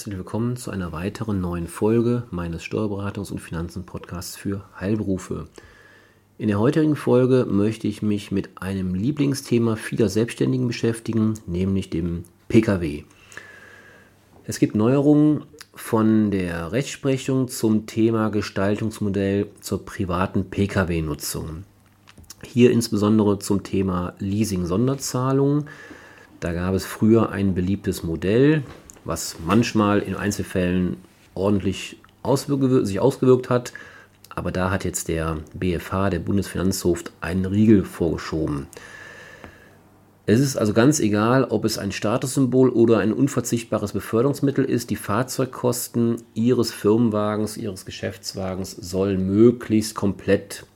Herzlich willkommen zu einer weiteren neuen Folge meines Steuerberatungs- und Finanzen-Podcasts für Heilberufe. In der heutigen Folge möchte ich mich mit einem Lieblingsthema vieler Selbstständigen beschäftigen, nämlich dem Pkw. Es gibt Neuerungen von der Rechtsprechung zum Thema Gestaltungsmodell zur privaten Pkw-Nutzung. Hier insbesondere zum Thema Leasing-Sonderzahlungen. Da gab es früher ein beliebtes Modell, was manchmal in Einzelfällen ordentlich auswirke, sich ausgewirkt hat. Aber da hat jetzt der BFH, der Bundesfinanzhof, einen Riegel vorgeschoben. Es ist also ganz egal, ob es ein Statussymbol oder ein unverzichtbares Beförderungsmittel ist. Die Fahrzeugkosten Ihres Firmenwagens, Ihres Geschäftswagens sollen möglichst komplett,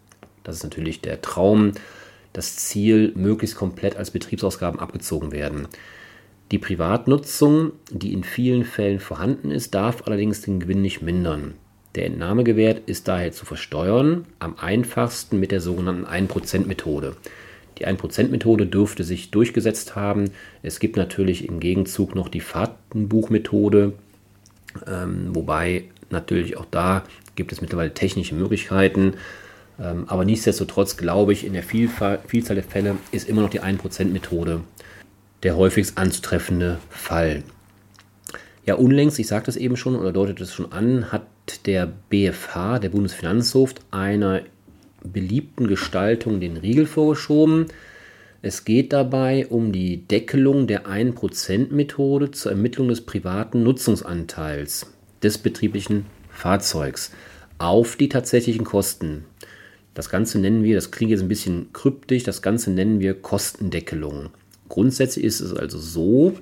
das ist natürlich der Traum, das Ziel, möglichst komplett als Betriebsausgaben abgezogen werden. Die Privatnutzung, die in vielen Fällen vorhanden ist, darf allerdings den Gewinn nicht mindern. Der Entnahmegewert ist daher zu versteuern, am einfachsten mit der sogenannten 1%-Methode. Die 1%-Methode dürfte sich durchgesetzt haben. Es gibt natürlich im Gegenzug noch die Fahrtenbuchmethode, ähm, wobei natürlich auch da gibt es mittlerweile technische Möglichkeiten. Ähm, aber nichtsdestotrotz glaube ich, in der Vielfalt, Vielzahl der Fälle ist immer noch die 1%-Methode der häufigst anzutreffende Fall. Ja, unlängst, ich sagte es eben schon oder deutet es schon an, hat der BFH, der Bundesfinanzhof, einer beliebten Gestaltung den Riegel vorgeschoben. Es geht dabei um die Deckelung der 1%-Methode zur Ermittlung des privaten Nutzungsanteils des betrieblichen Fahrzeugs auf die tatsächlichen Kosten. Das Ganze nennen wir, das klingt jetzt ein bisschen kryptisch, das Ganze nennen wir Kostendeckelung. Grundsätzlich ist es also so,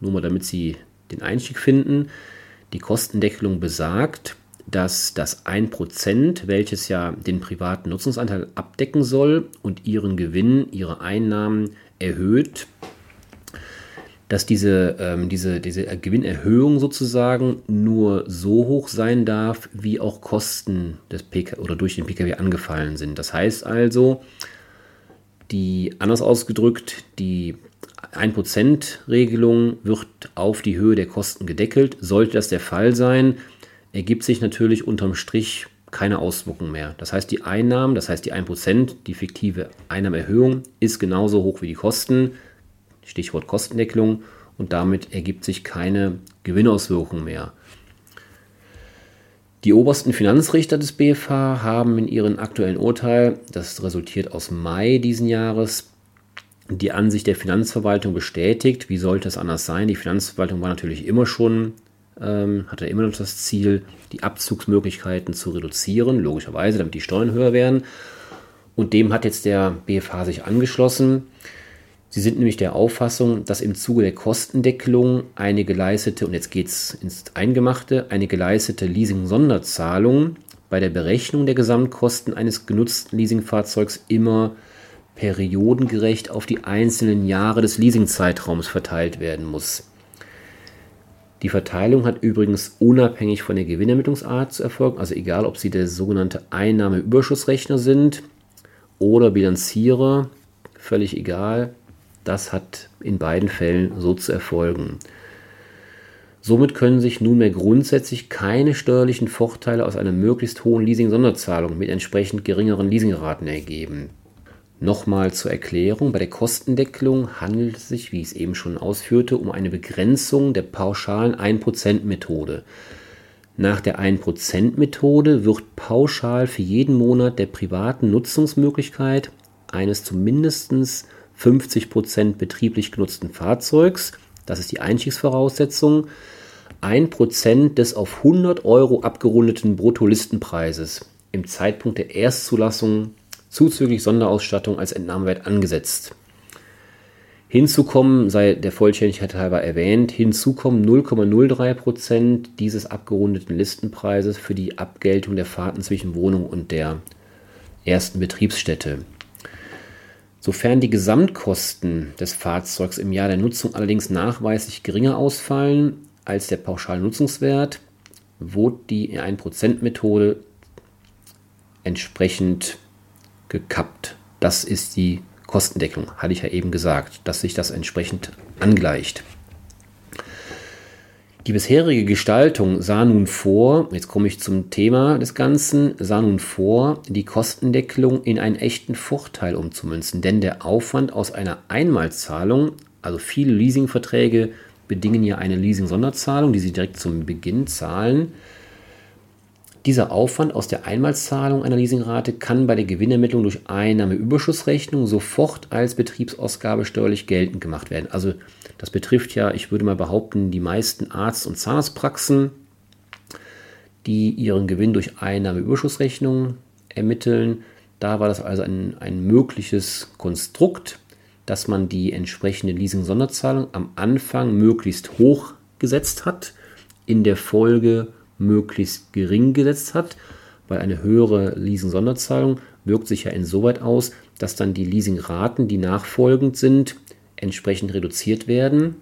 nur mal damit Sie den Einstieg finden, die Kostendeckelung besagt, dass das 1%, welches ja den privaten Nutzungsanteil abdecken soll und ihren Gewinn, ihre Einnahmen erhöht, dass diese, ähm, diese, diese Gewinnerhöhung sozusagen nur so hoch sein darf, wie auch Kosten des PK oder durch den Pkw angefallen sind. Das heißt also, die anders ausgedrückt, die 1%-Regelung wird auf die Höhe der Kosten gedeckelt. Sollte das der Fall sein, ergibt sich natürlich unterm Strich keine Auswirkung mehr. Das heißt, die Einnahmen, das heißt die 1%, die fiktive Einnahmeerhöhung, ist genauso hoch wie die Kosten. Stichwort Kostendeckelung. Und damit ergibt sich keine Gewinnauswirkung mehr. Die obersten Finanzrichter des BFH haben in ihrem aktuellen Urteil, das resultiert aus Mai diesen Jahres, die Ansicht der Finanzverwaltung bestätigt. Wie sollte es anders sein? Die Finanzverwaltung war natürlich immer schon, ähm, hatte immer noch das Ziel, die Abzugsmöglichkeiten zu reduzieren, logischerweise, damit die Steuern höher werden. Und dem hat jetzt der BFH sich angeschlossen. Sie sind nämlich der Auffassung, dass im Zuge der Kostendeckelung eine geleistete, und jetzt geht es ins Eingemachte, eine geleistete Leasing-Sonderzahlung bei der Berechnung der Gesamtkosten eines genutzten Leasingfahrzeugs immer periodengerecht auf die einzelnen Jahre des Leasingzeitraums verteilt werden muss. Die Verteilung hat übrigens unabhängig von der Gewinnermittlungsart zu erfolgen, also egal ob Sie der sogenannte Einnahmeüberschussrechner sind oder Bilanzierer, völlig egal. Das hat in beiden Fällen so zu erfolgen. Somit können sich nunmehr grundsätzlich keine steuerlichen Vorteile aus einer möglichst hohen Leasing-Sonderzahlung mit entsprechend geringeren Leasingraten ergeben. Nochmal zur Erklärung, bei der Kostendeckelung handelt es sich, wie ich es eben schon ausführte, um eine Begrenzung der pauschalen 1%-Methode. Nach der 1%-Methode wird pauschal für jeden Monat der privaten Nutzungsmöglichkeit eines zumindest 50% betrieblich genutzten Fahrzeugs, das ist die Einstiegsvoraussetzung, 1% des auf 100 Euro abgerundeten Bruttolistenpreises im Zeitpunkt der Erstzulassung zuzüglich Sonderausstattung als Entnahmewert angesetzt. Hinzukommen, sei der Vollständigkeit halber erwähnt, hinzukommen 0,03% dieses abgerundeten Listenpreises für die Abgeltung der Fahrten zwischen Wohnung und der ersten Betriebsstätte. Sofern die Gesamtkosten des Fahrzeugs im Jahr der Nutzung allerdings nachweislich geringer ausfallen als der Pauschalnutzungswert, wurde die 1%-Methode entsprechend gekappt. Das ist die Kostendeckung, hatte ich ja eben gesagt, dass sich das entsprechend angleicht. Die bisherige Gestaltung sah nun vor, jetzt komme ich zum Thema des Ganzen, sah nun vor, die Kostendeckelung in einen echten Vorteil umzumünzen, denn der Aufwand aus einer Einmalzahlung, also viele Leasingverträge bedingen ja eine Leasing-Sonderzahlung, die sie direkt zum Beginn zahlen, dieser Aufwand aus der Einmalzahlung einer Leasingrate kann bei der Gewinnermittlung durch Einnahmeüberschussrechnung sofort als Betriebsausgabe steuerlich geltend gemacht werden. Also das betrifft ja, ich würde mal behaupten, die meisten Arzt- und Zahnarztpraxen, die ihren Gewinn durch Einnahmeüberschussrechnung ermitteln. Da war das also ein, ein mögliches Konstrukt, dass man die entsprechende Leasing-Sonderzahlung am Anfang möglichst hoch gesetzt hat, in der Folge möglichst gering gesetzt hat, weil eine höhere Leasing-Sonderzahlung wirkt sich ja insoweit aus, dass dann die Leasingraten, die nachfolgend sind, entsprechend reduziert werden.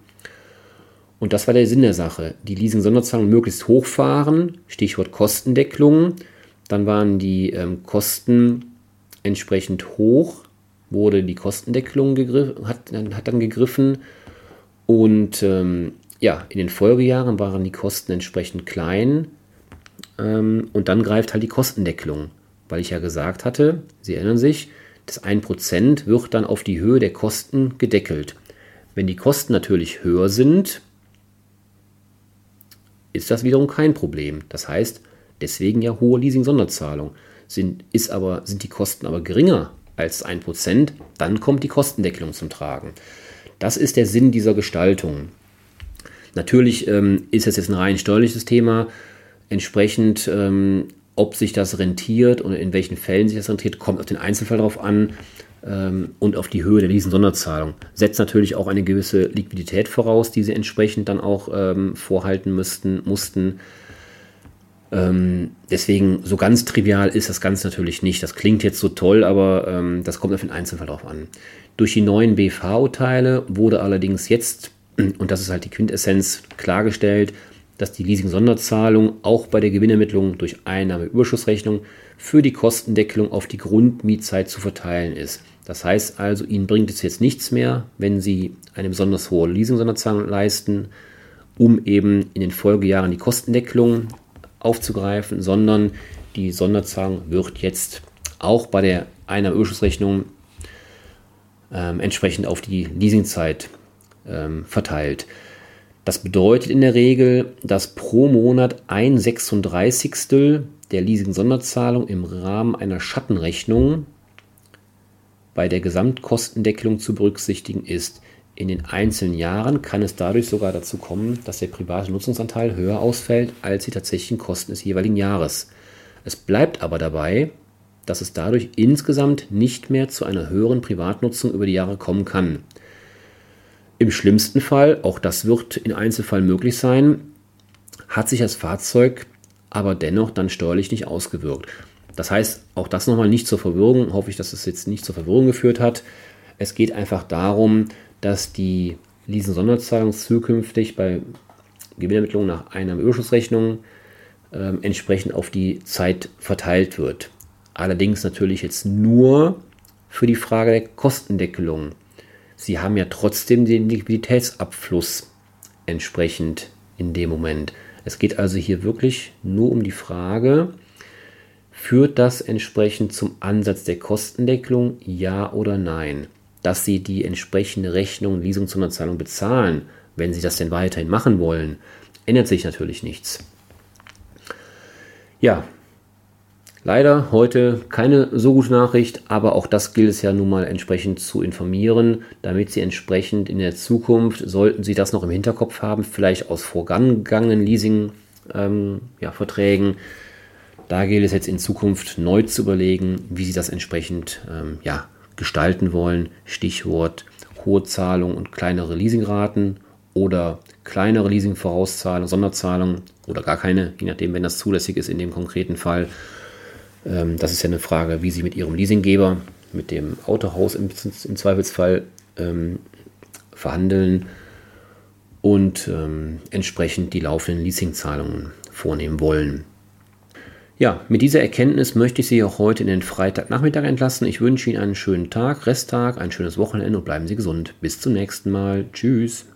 Und das war der Sinn der Sache. Die Leasing-Sonderzahlung möglichst hochfahren, Stichwort Kostendeckelung. Dann waren die ähm, Kosten entsprechend hoch, wurde die Kostendeckelung hat, hat dann gegriffen und ähm, ja, in den Folgejahren waren die Kosten entsprechend klein ähm, und dann greift halt die Kostendeckelung, weil ich ja gesagt hatte, Sie erinnern sich, das 1% wird dann auf die Höhe der Kosten gedeckelt. Wenn die Kosten natürlich höher sind, ist das wiederum kein Problem. Das heißt, deswegen ja hohe Leasing-Sonderzahlung. Sind, sind die Kosten aber geringer als 1%, dann kommt die Kostendeckelung zum Tragen. Das ist der Sinn dieser Gestaltung. Natürlich ähm, ist es jetzt ein rein steuerliches Thema. Entsprechend, ähm, ob sich das rentiert und in welchen Fällen sich das rentiert, kommt auf den Einzelfall drauf an ähm, und auf die Höhe der Leasing-Sonderzahlung. Setzt natürlich auch eine gewisse Liquidität voraus, die sie entsprechend dann auch ähm, vorhalten müssten, mussten. Ähm, deswegen, so ganz trivial ist das Ganze natürlich nicht. Das klingt jetzt so toll, aber ähm, das kommt auf den Einzelfall drauf an. Durch die neuen BV-Urteile wurde allerdings jetzt und das ist halt die Quintessenz klargestellt, dass die Leasing-Sonderzahlung auch bei der Gewinnermittlung durch Einnahmeüberschussrechnung für die Kostendeckelung auf die Grundmietzeit zu verteilen ist. Das heißt also, Ihnen bringt es jetzt nichts mehr, wenn Sie eine besonders hohe Leasing-Sonderzahlung leisten, um eben in den Folgejahren die Kostendeckelung aufzugreifen, sondern die Sonderzahlung wird jetzt auch bei der Einnahmeüberschussrechnung äh, entsprechend auf die Leasingzeit ähm, verteilt. Das bedeutet in der Regel, dass pro Monat ein 36. der Leasing-Sonderzahlung im Rahmen einer Schattenrechnung bei der Gesamtkostendeckelung zu berücksichtigen ist. In den einzelnen Jahren kann es dadurch sogar dazu kommen, dass der private Nutzungsanteil höher ausfällt als die tatsächlichen Kosten des jeweiligen Jahres. Es bleibt aber dabei, dass es dadurch insgesamt nicht mehr zu einer höheren Privatnutzung über die Jahre kommen kann. Im schlimmsten Fall, auch das wird in Einzelfällen möglich sein, hat sich das Fahrzeug aber dennoch dann steuerlich nicht ausgewirkt. Das heißt, auch das nochmal nicht zur Verwirrung, hoffe ich, dass es jetzt nicht zur Verwirrung geführt hat. Es geht einfach darum, dass die Leasing-Sonderzahlung zukünftig bei Gewinnermittlung nach Einnahmeüberschussrechnung äh, entsprechend auf die Zeit verteilt wird. Allerdings natürlich jetzt nur für die Frage der Kostendeckelung sie haben ja trotzdem den Liquiditätsabfluss entsprechend in dem Moment. Es geht also hier wirklich nur um die Frage, führt das entsprechend zum Ansatz der Kostendeckelung, ja oder nein? Dass Sie die entsprechende Rechnung, Leasing zur Zahlung bezahlen, wenn Sie das denn weiterhin machen wollen, ändert sich natürlich nichts. Ja, Leider heute keine so gute Nachricht, aber auch das gilt es ja nun mal entsprechend zu informieren, damit Sie entsprechend in der Zukunft, sollten Sie das noch im Hinterkopf haben, vielleicht aus vorangegangenen Leasing-Verträgen, ähm, ja, da gilt es jetzt in Zukunft neu zu überlegen, wie Sie das entsprechend ähm, ja, gestalten wollen. Stichwort hohe Zahlung und kleinere Leasingraten oder kleinere Leasing-Vorauszahlungen, Sonderzahlungen oder gar keine, je nachdem, wenn das zulässig ist in dem konkreten Fall. Ähm, das ist ja eine Frage, wie Sie mit Ihrem Leasinggeber, mit dem Autohaus im, im Zweifelsfall ähm, verhandeln und ähm, entsprechend die laufenden Leasingzahlungen vornehmen wollen. Ja, mit dieser Erkenntnis möchte ich Sie auch heute in den Freitagnachmittag entlassen. Ich wünsche Ihnen einen schönen Tag, Resttag, ein schönes Wochenende und bleiben Sie gesund. Bis zum nächsten Mal. Tschüss.